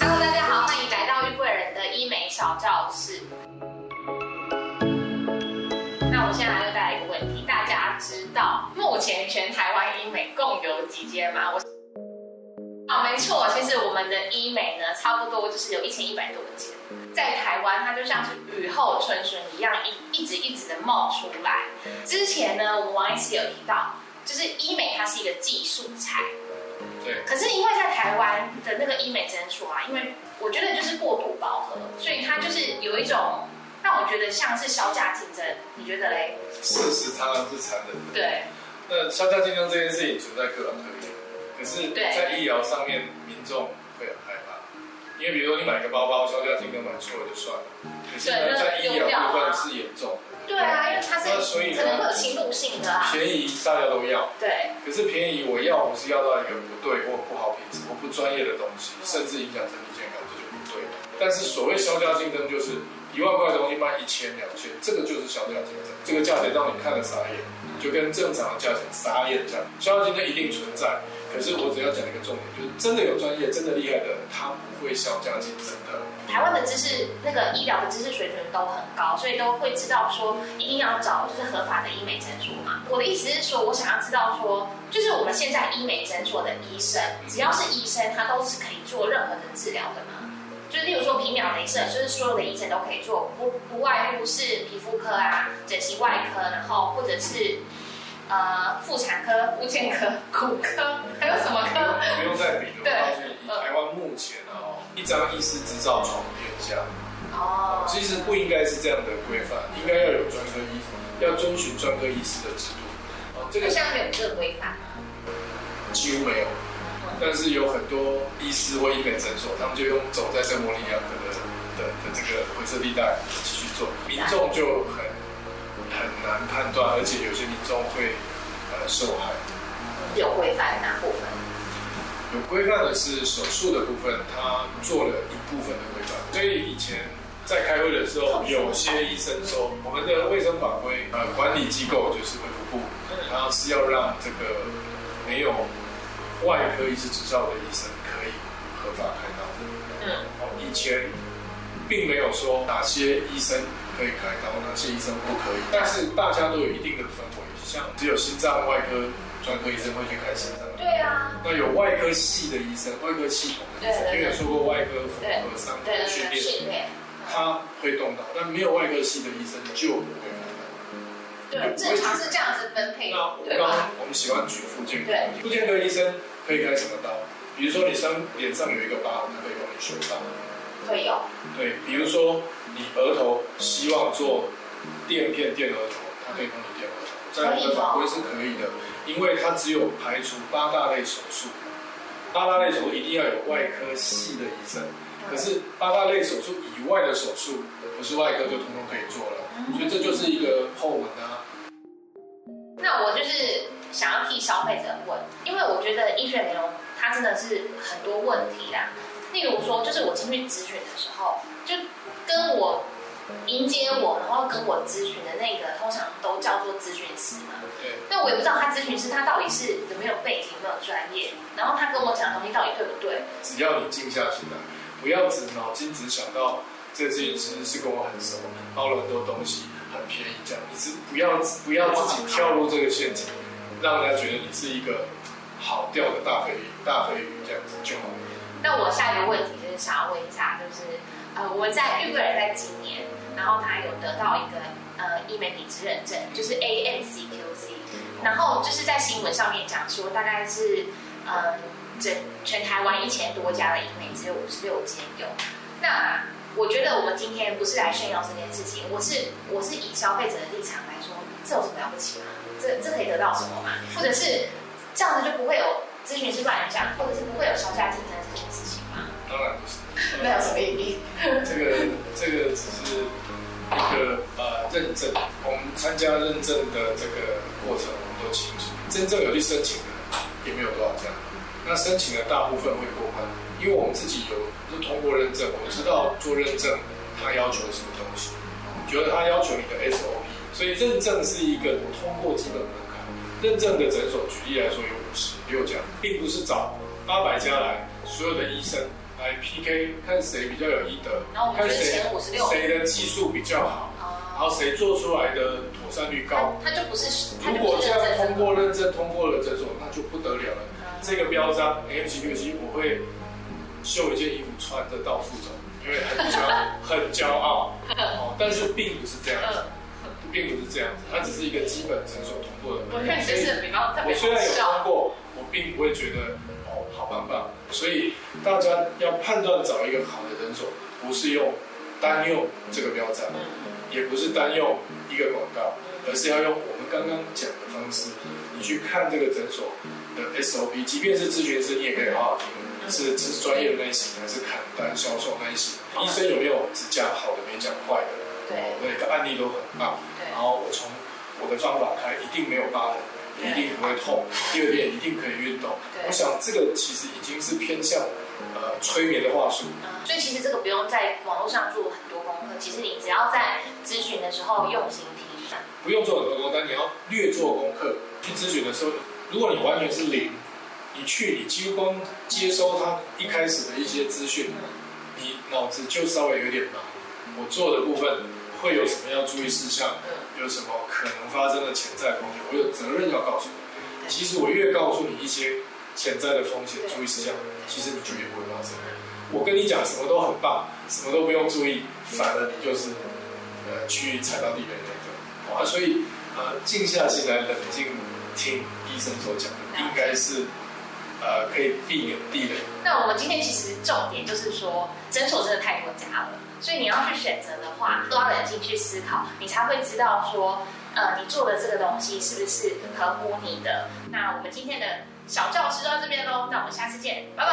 Hello，大家好，欢迎来到玉贵人的医美小教室。那我现在又带来一个问题，大家知道目前全台湾医美共有几间吗？我啊，没错，其实我们的医美呢，差不多就是有一千一百多间，在台湾它就像是雨后春笋一样，一一直一直的冒出来。之前呢，我们王医师有提到，就是医美它是一个技术菜。对，可是因为在台湾的那个医美诊所啊，因为我觉得就是过度饱和，所以它就是有一种让我觉得像是销价竞争。你觉得嘞？事实常常是残忍的。对，那销价竞争这件事情存在各行各业，可是，对在医疗上面，民众因为比如说你买个包包，销价竞争买错了就算了，可是呢，在医疗部分是严重的，对啊，因为它是那所以呢可能会有侵入性的啊。便宜大家都要，对，可是便宜我要不是要到一个不对或不好品质或不专业的东西，甚至影响身体健康，这就不对。但是所谓销价竞争，就是一万块的东西卖一千两千，这个就是销价竞争，这个价钱让你看了傻眼，就跟正常的价钱傻眼这样。销价竞争一定存在，可是我只要讲一个重点，就是真的有专业、真的厉害的，他不会销价竞争的。台湾的知识那个医疗的知识水准都很高，所以都会知道说一定要找就是合法的医美诊所嘛。我的意思是说，我想要知道说，就是我们现在医美诊所的医生，只要是医生，他都是可以做任何的治疗的嘛。就例如说皮秒镭射，就是所有的医生都可以做，不不外乎是皮肤科啊、整形外科，然后或者是呃妇产科、妇健科、骨科，有什么不用科？不用再比了，我对告诉你，以台湾目前啊，一张医师执照闯天下。哦，其实不应该是这样的规范，应该要有专科医，要遵循专科医师的制度。哦，这个现在没有这个规范吗？几乎没有，但是有很多医师或医美诊所，他们就用走在这模棱两可的的的这个灰色地带继续做，民众就很很难判断，而且有些民众会呃受害。有规范哪部分？有规范的是手术的部分，他做了一部分的规范，所以以前在开会的时候，有些医生说，我们的卫生法规呃管理机构就是卫福部，它是要让这个没有外科医师执照的医生可以合法开刀。嗯，哦，以前并没有说哪些医生可以开刀，哪些医生不可以，但是大家都有一定的氛围，像只有心脏外科专科医生会去开心脏。对啊，那有外科系的医生，外科系统的医生，因为有说过外科缝对合伤对对训练，他会动刀，但没有外科系的医生就不会开对，正常是这样子分配。那，我对刚刚？我们喜欢举附件科对，附件科医生可以开什么刀？比如说你伤脸上有一个疤，他可以帮你修疤。会有，对，比如说你额头希望做垫片垫额头，他可以帮你垫额头，在我们的法规是可以的，因为它只有排除八大类手术，八大类手术一定要有外科系的医生，可是八大类手术以外的手术，不是外科就通通可以做了，所以这就是一个后门啊。那我就是想要替消费者问，因为我觉得医学美容它真的是很多问题啦。例如说，就是我进去咨询的时候，就跟我迎接我，然后跟我咨询的那个，通常都叫做咨询师嘛。对，那我也不知道他咨询师他到底是有没有背景，有没有专业，然后他跟我讲的东西到底对不对？只要你静下心来，不要只脑筋只想到这个咨询师是跟我很熟，包了很多东西，很便宜这样，你是不要不要自己跳入这个陷阱，让人家觉得你是一个好钓的大肥鱼，大肥鱼这样子就好了。那我下一个问题想要问一下，就是呃，我们在玉贵人在今年，然后他有得到一个呃医美体质认证，就是 ANCQC，然后就是在新闻上面讲说，大概是呃整全台湾一千多家的医美只有五十六间有。那我觉得我们今天不是来炫耀这件事情，我是我是以消费者的立场来说，这有什么了不起吗？这这可以得到什么吗？或者是这样子就不会有咨询师乱讲，或者是不会有销价竞争这件事情？当然不是，那有什么意义。这个这个只是一个呃认证，我们参加认证的这个过程我们都清楚，真正有去申请的也没有多少家，那申请的大部分会过关，因为我们自己有是通过认证，我知道做认证他要求什么东西，觉得他要求你的 SOP 所以认证是一个通过基本门槛。认证的诊所，举例来说有五十六家，并不是找八百家来，所有的医生来 PK，看谁比较有医德，看谁谁的技术比较好，然后谁做出来的妥善率高。他就不是，如果这样通过认证通过了诊所，那就不得了了。这个标章 M 级六七，我会绣一件衣服穿着到处走，因为很骄 很骄傲。哦，但是并不是这样子。并不是这样子，它只是一个基本诊所通过的。我确实是比较特别我虽然有通过，我并不会觉得哦好棒棒。所以大家要判断找一个好的诊所，不是用单用这个标章，也不是单用一个广告，而是要用我们刚刚讲的方式，你去看这个诊所的 SOP，即便是咨询师，你也可以好好听，是是专业的类型还是砍单销售类型？医生有没有只讲好的没讲坏的？对，每个案例都很棒。然后我从我的方法看，一定没有疤痕，一定不会痛，第二遍一定可以运动。我想这个其实已经是偏向呃催眠的话术。所以其实这个不用在网络上做很多功课，其实你只要在咨询的时候用心听。不用做很多功课，你要略做功课。去咨询的时候，如果你完全是零，你去你几乎光接收他一开始的一些资讯，你脑子就稍微有点忙。我做的部分会有什么要注意事项？有什么可能发生的潜在风险？我有责任要告诉你。其实我越告诉你一些潜在的风险、注意事项，其实你就越不会发生。我跟你讲什么都很棒，什么都不用注意，反而你就是呃去踩到地雷那个。啊，所以呃静下心来，冷静听医生所讲的，应该是呃可以避免地雷。那我们今天其实重点就是说，诊所真的太多家了。所以你要去选择的话，都要冷静去思考，你才会知道说，呃，你做的这个东西是不是合乎你的。那我们今天的小教室到这边喽，那我们下次见，拜拜。